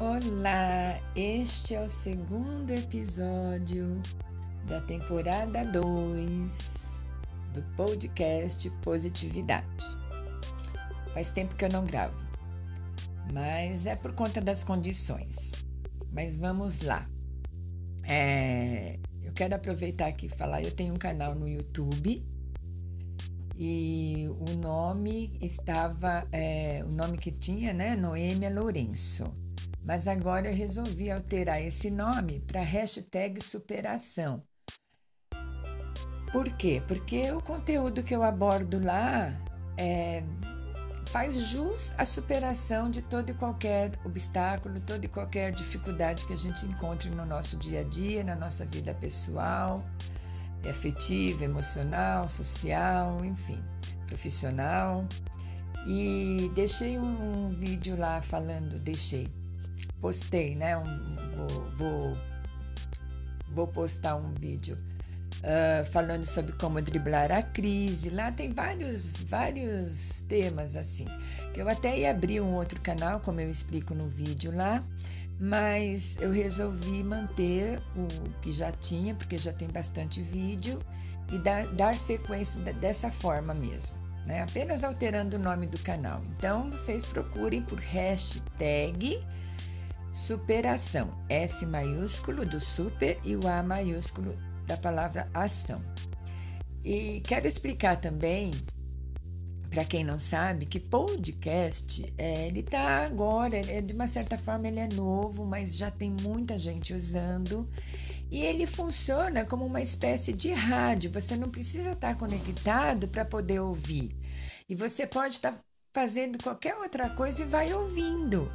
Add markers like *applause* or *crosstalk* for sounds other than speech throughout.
Olá, este é o segundo episódio da temporada 2 do podcast Positividade. Faz tempo que eu não gravo, mas é por conta das condições. Mas vamos lá. É, eu quero aproveitar aqui e falar: eu tenho um canal no YouTube e o nome estava, é, o nome que tinha, né? Noêmia Lourenço. Mas agora eu resolvi alterar esse nome para hashtag superação. Por quê? Porque o conteúdo que eu abordo lá é, faz jus à superação de todo e qualquer obstáculo, toda e qualquer dificuldade que a gente encontre no nosso dia a dia, na nossa vida pessoal, afetiva, emocional, social, enfim, profissional. E deixei um, vídeo lá falando, deixei, postei, né? Um, vou, vou, vou postar um vídeo uh, falando sobre como driblar a crise. Lá tem vários, vários temas assim. Que eu até ia abrir um outro canal, como eu explico no vídeo lá, mas eu resolvi manter o que já tinha, porque já tem bastante vídeo, e dar, dar sequência dessa forma mesmo, né? apenas alterando o nome do canal. Então vocês procurem por hashtag superação, S maiúsculo do super e o A maiúsculo da palavra ação. E quero explicar também para quem não sabe, que podcast, é, ele está agora, é, de uma certa forma ele é novo, mas já tem muita gente usando e ele funciona como uma espécie de rádio. Você não precisa estar conectado para poder ouvir. E você pode estar fazendo qualquer outra coisa e vai ouvindo.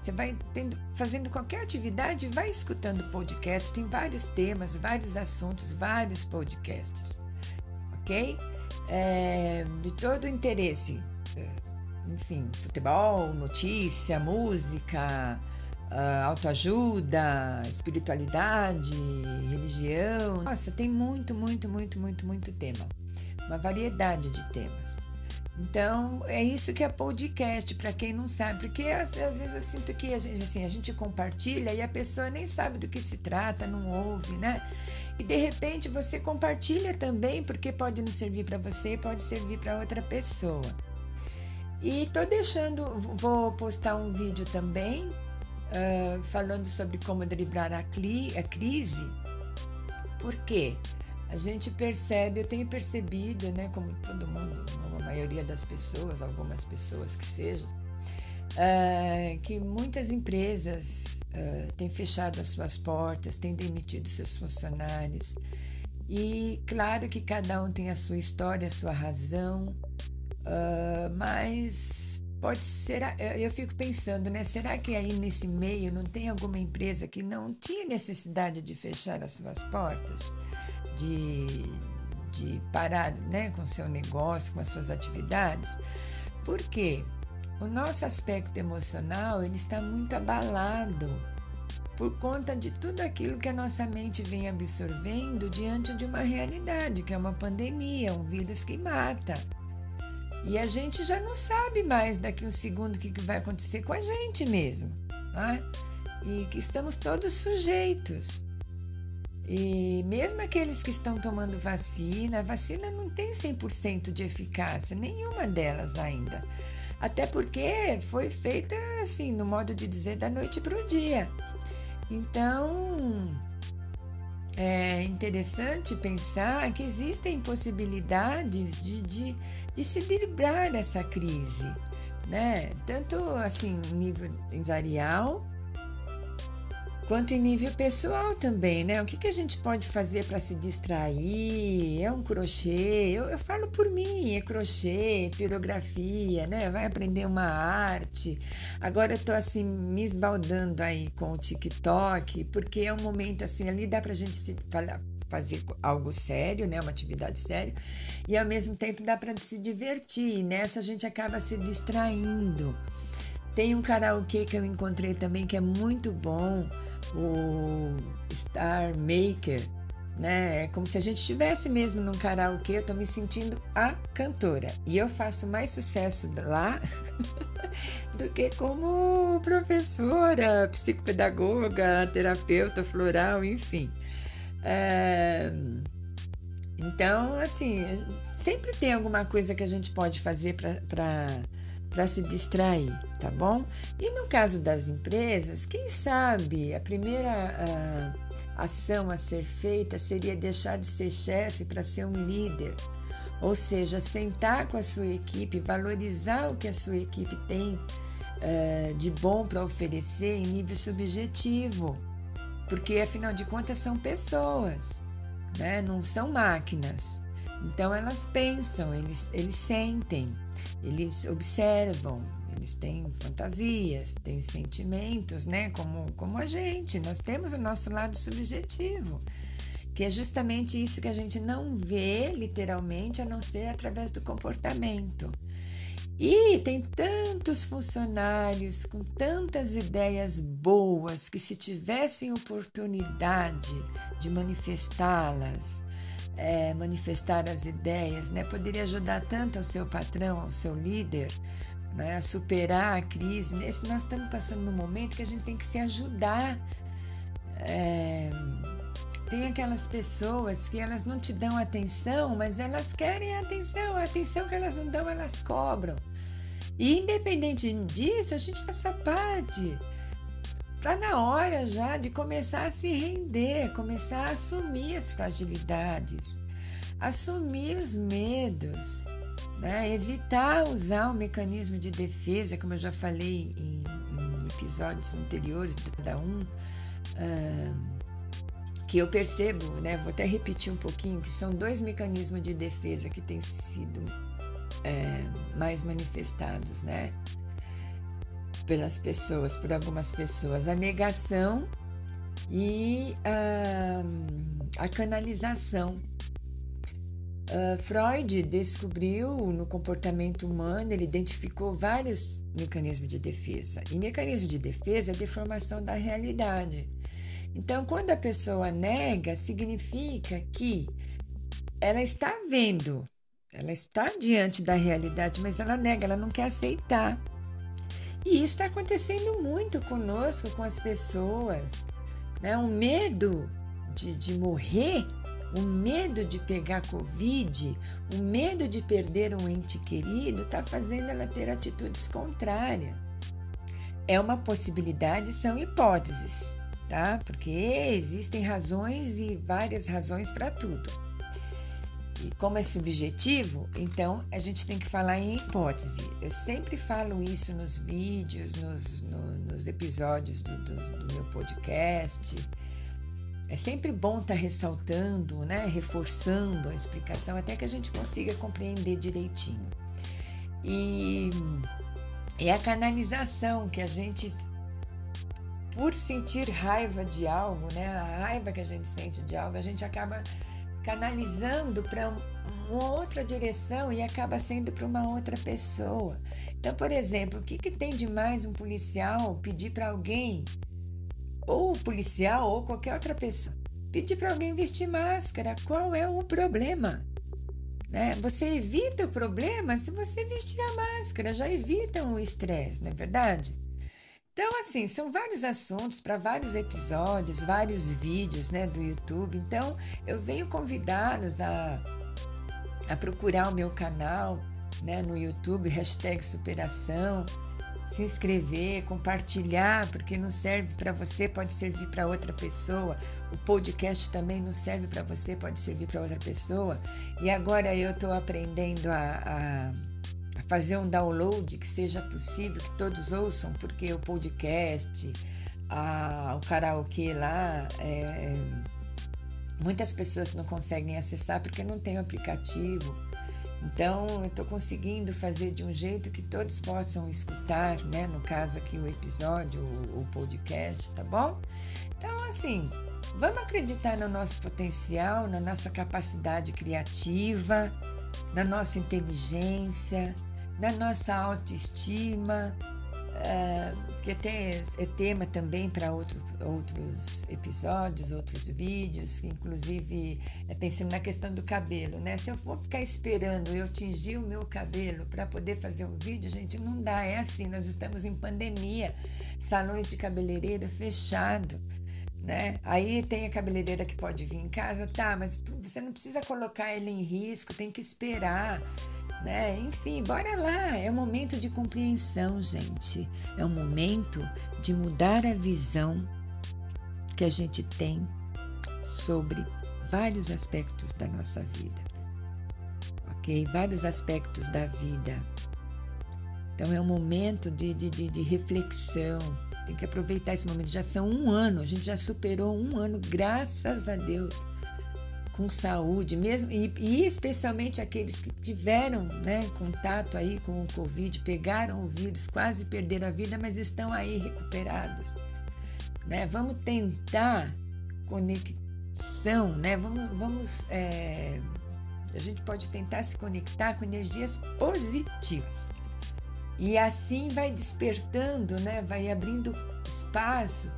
Você vai tendo, fazendo qualquer atividade vai escutando podcast. Tem vários temas, vários assuntos, vários podcasts. Ok? é, de todo interesse, é, enfim, futebol, notícia, música, uh, autoajuda, espiritualidade, religião. Nossa, tem muito, muito, muito, muito, muito tema. Uma variedade de temas. Então, é isso que é podcast, para quem não sabe, porque às, às, vezes eu sinto que a gente, assim, a gente compartilha e a pessoa nem sabe do que se trata, não ouve, né? E de repente você compartilha também, porque pode não servir para você, pode servir para outra pessoa. E tô deixando, vou postar um vídeo também uh, falando sobre como driblar a, cli, a crise. Por quê? A gente percebe, eu tenho percebido, né, como todo mundo, a maioria das pessoas, algumas pessoas que sejam, uh, que muitas empresas uh, têm fechado as suas portas, têm demitido seus funcionários. E claro que cada um tem a sua história, a sua razão, uh, mas pode ser. Eu fico pensando, né? Será que aí nesse meio não tem alguma empresa que não tinha necessidade de fechar as suas portas, de, de parar né, com seu negócio, com as suas atividades? Por quê? O nosso aspecto emocional ele está muito abalado por conta de tudo aquilo que a nossa mente vem absorvendo diante de uma realidade, que é uma pandemia, um vírus que mata. E a gente já não sabe mais daqui um segundo o que vai acontecer com a gente mesmo. Né? E que estamos todos sujeitos. E mesmo aqueles que estão tomando vacina, a vacina não tem 100% de eficácia, nenhuma delas ainda. Até porque foi feita assim, no modo de dizer, da noite para o dia. Então, é interessante pensar que existem possibilidades de, de, de se driblar essa crise, né? Tanto assim, nível empresarial, quanto em nível pessoal também, né? O que, que a gente pode fazer para se distrair? É um crochê? Eu, eu, falo por mim, é crochê, pirografia, né? Vai aprender uma arte. Agora eu tô assim me esbaldando aí com o TikTok, porque é um momento assim, ali dá pra gente se falar, fazer algo sério, né, uma atividade séria, e ao mesmo tempo dá para se divertir. E nessa a gente acaba se distraindo. Tem um karaokê que eu encontrei também que é muito bom, o Star Maker, né? É como se a gente estivesse mesmo num karaokê, eu tô me sentindo a cantora. E eu faço mais sucesso lá *laughs* do que como professora, psicopedagoga, terapeuta floral, enfim. É... Então, assim, sempre tem alguma coisa que a gente pode fazer para se distrair, tá bom? E no caso das empresas, quem sabe a primeira ação a ser feita seria deixar de ser chefe para ser um líder. Ou seja, sentar com a sua equipe, valorizar o que a sua equipe tem uh, de bom para oferecer em nível subjetivo. Porque, afinal de contas, são pessoas, né? não são máquinas. Então, elas pensam, eles, eles sentem, eles observam, eles têm fantasias, têm sentimentos, né? Como, como a gente. Nós temos o nosso lado subjetivo, que é justamente isso que a gente não vê literalmente, a não ser através do comportamento. E tem tantos funcionários com tantas ideias boas que, se tivessem oportunidade de manifestá-las, é, manifestar as ideias, né, poderia ajudar tanto ao seu patrão, ao seu líder, né, superar a crise. Nesse, nós estamos passando num momento que a gente tem que se ajudar. É, tem aquelas pessoas que elas não te dão atenção, mas elas querem atenção. A atenção que elas não dão, elas cobram. E independente disso, a gente já sapade. Está na hora já de começar a se render, começar a assumir as fragilidades, assumir os medos, né? Evitar usar o mecanismo de defesa, como eu já falei em, em episódios anteriores de cada um, uh, que eu percebo, né? Vou até repetir um pouquinho, que são dois mecanismos de defesa que têm sido é, mais manifestados, né? Pelas pessoas, por algumas pessoas, a negação e a, a canalização Uh, Freud descobriu no comportamento humano, ele identificou vários mecanismos de defesa. E mecanismo de defesa é a deformação da realidade. Então, quando a pessoa nega, significa que ela está vendo, ela está diante da realidade, mas ela nega, ela não quer aceitar. E isso está acontecendo muito conosco, com as pessoas. Né? O medo de, de morrer o medo de pegar Covid, o medo de perder um ente querido, está fazendo ela ter atitudes contrárias. É uma possibilidade, são hipóteses, tá? Porque existem razões e várias razões para tudo. Como é subjetivo, então a gente tem que falar em hipótese. Eu sempre falo isso nos vídeos, nos, no, nos episódios do, do, do meu podcast. É sempre bom estar tá ressaltando, né, reforçando a explicação até que a gente consiga compreender direitinho. E é a canalização que a gente, por sentir raiva de algo, né, a raiva que a gente sente de algo, a gente acaba canalizando para uma outra direção e acaba sendo para uma outra pessoa. Então, por exemplo, o que, que tem de mais um policial pedir para alguém ou o policial ou qualquer outra pessoa pedir para alguém vestir máscara. Qual é o problema? Né? Você evita o problema se você vestir a máscara, já evita o estresse, não é verdade? Então, assim, são vários assuntos para vários episódios, vários vídeos né, do YouTube. Então, eu venho convidá-los a, a procurar o meu canal né, no YouTube, hashtag superação se inscrever, compartilhar, porque não serve para você, pode servir para outra pessoa. O podcast também não serve para você, pode servir para outra pessoa. E agora eu estou aprendendo a, a, a, fazer um download que seja possível, que todos ouçam, porque o podcast, a, o karaokê lá, é, muitas pessoas não conseguem acessar porque não tem o aplicativo então, eu estou conseguindo fazer de um jeito que todos possam escutar, né? No caso aqui, o episódio, o, o podcast, tá bom? Então, assim, vamos acreditar no nosso potencial, na nossa capacidade criativa, na nossa inteligência, na nossa autoestima. Uh, que até é tema também para outro, outros episódios, outros vídeos, inclusive é pensando na questão do cabelo, né? Se eu for ficar esperando eu tingir o meu cabelo para poder fazer um vídeo, gente, não dá, é assim, nós estamos em pandemia, salões de cabeleireiro fechado, né? Aí tem a cabeleireira que pode vir em casa, tá, mas você não precisa colocar ele em risco, tem que esperar né? Enfim, bora lá. É um momento de compreensão, gente. É um momento de mudar a visão que a gente tem sobre vários aspectos da nossa vida. Ok? Vários aspectos da vida. Então é um momento de, de, de, de reflexão. Tem que aproveitar esse momento. Já são um ano, a gente já superou um ano, graças a Deus com saúde, mesmo e, e, especialmente aqueles que tiveram né, contato aí com o Covid, pegaram o vírus, quase perderam a vida, mas estão aí recuperados. Né? Vamos tentar conexão, né? Vamos, vamos é, a gente pode tentar se conectar com energias positivas. E assim vai despertando, né? vai abrindo espaço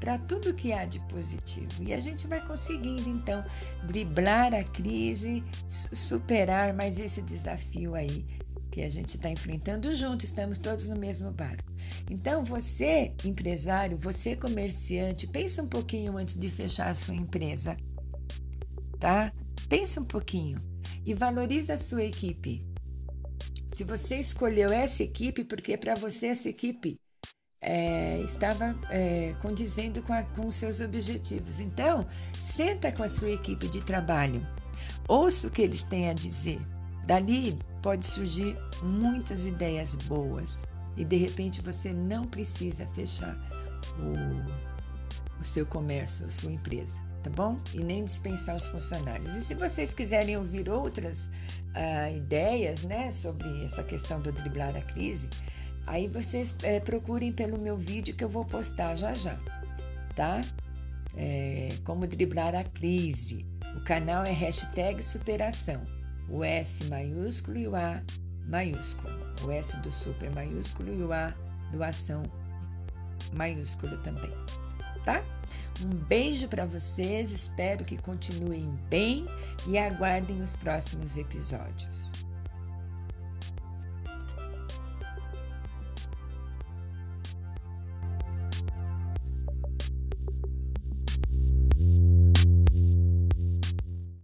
para tudo que há de positivo. E a gente vai conseguindo, então, driblar a crise, superar mais esse desafio aí que a gente está enfrentando junto, estamos todos no mesmo barco. Então, você, empresário, você, comerciante, pensa um pouquinho antes de fechar a sua empresa, tá? Pensa um pouquinho e valorize a sua equipe. Se você escolheu essa equipe, porque para você essa equipe é, estava é, condizendo com, a, com seus objetivos. Então, senta com a sua equipe de trabalho, ouça o que eles têm a dizer. Dali pode surgir muitas ideias boas e de repente você não precisa fechar o, o seu comércio, a sua empresa, tá bom? E nem dispensar os funcionários. E se vocês quiserem ouvir outras uh, ideias, né, sobre essa questão do driblar a crise, Aí vocês é, procurem pelo meu vídeo que eu vou postar já já, tá? É, como driblar a crise. O canal é hashtag superação. O S maiúsculo e o A maiúsculo. O S do super maiúsculo e o A do ação maiúsculo também, tá? Um beijo para vocês, espero que continuem bem e aguardem os próximos episódios.